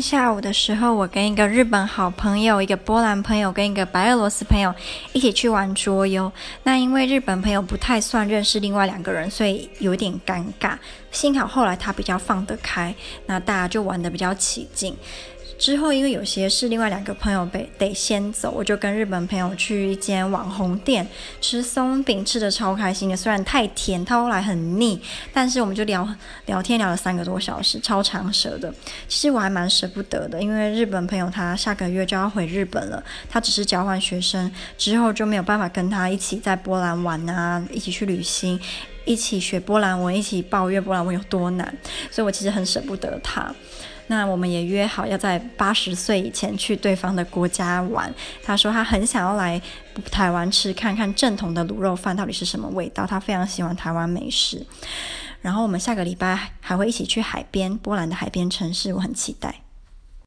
下午的时候，我跟一个日本好朋友、一个波兰朋友跟一个白俄罗斯朋友一起去玩桌游。那因为日本朋友不太算认识另外两个人，所以有点尴尬。幸好后来他比较放得开，那大家就玩得比较起劲。之后，因为有些是另外两个朋友被得先走，我就跟日本朋友去一间网红店吃松饼，吃得超开心的。虽然太甜，他后来很腻，但是我们就聊聊天聊了三个多小时，超长舌的。其实我还蛮舍不得的，因为日本朋友他下个月就要回日本了，他只是交换学生，之后就没有办法跟他一起在波兰玩啊，一起去旅行，一起学波兰文，一起抱怨波兰文有多难，所以我其实很舍不得他。那我们也约好要在八十岁以前去对方的国家玩。他说他很想要来台湾吃，看看正统的卤肉饭到底是什么味道。他非常喜欢台湾美食。然后我们下个礼拜还会一起去海边，波兰的海边城市，我很期待。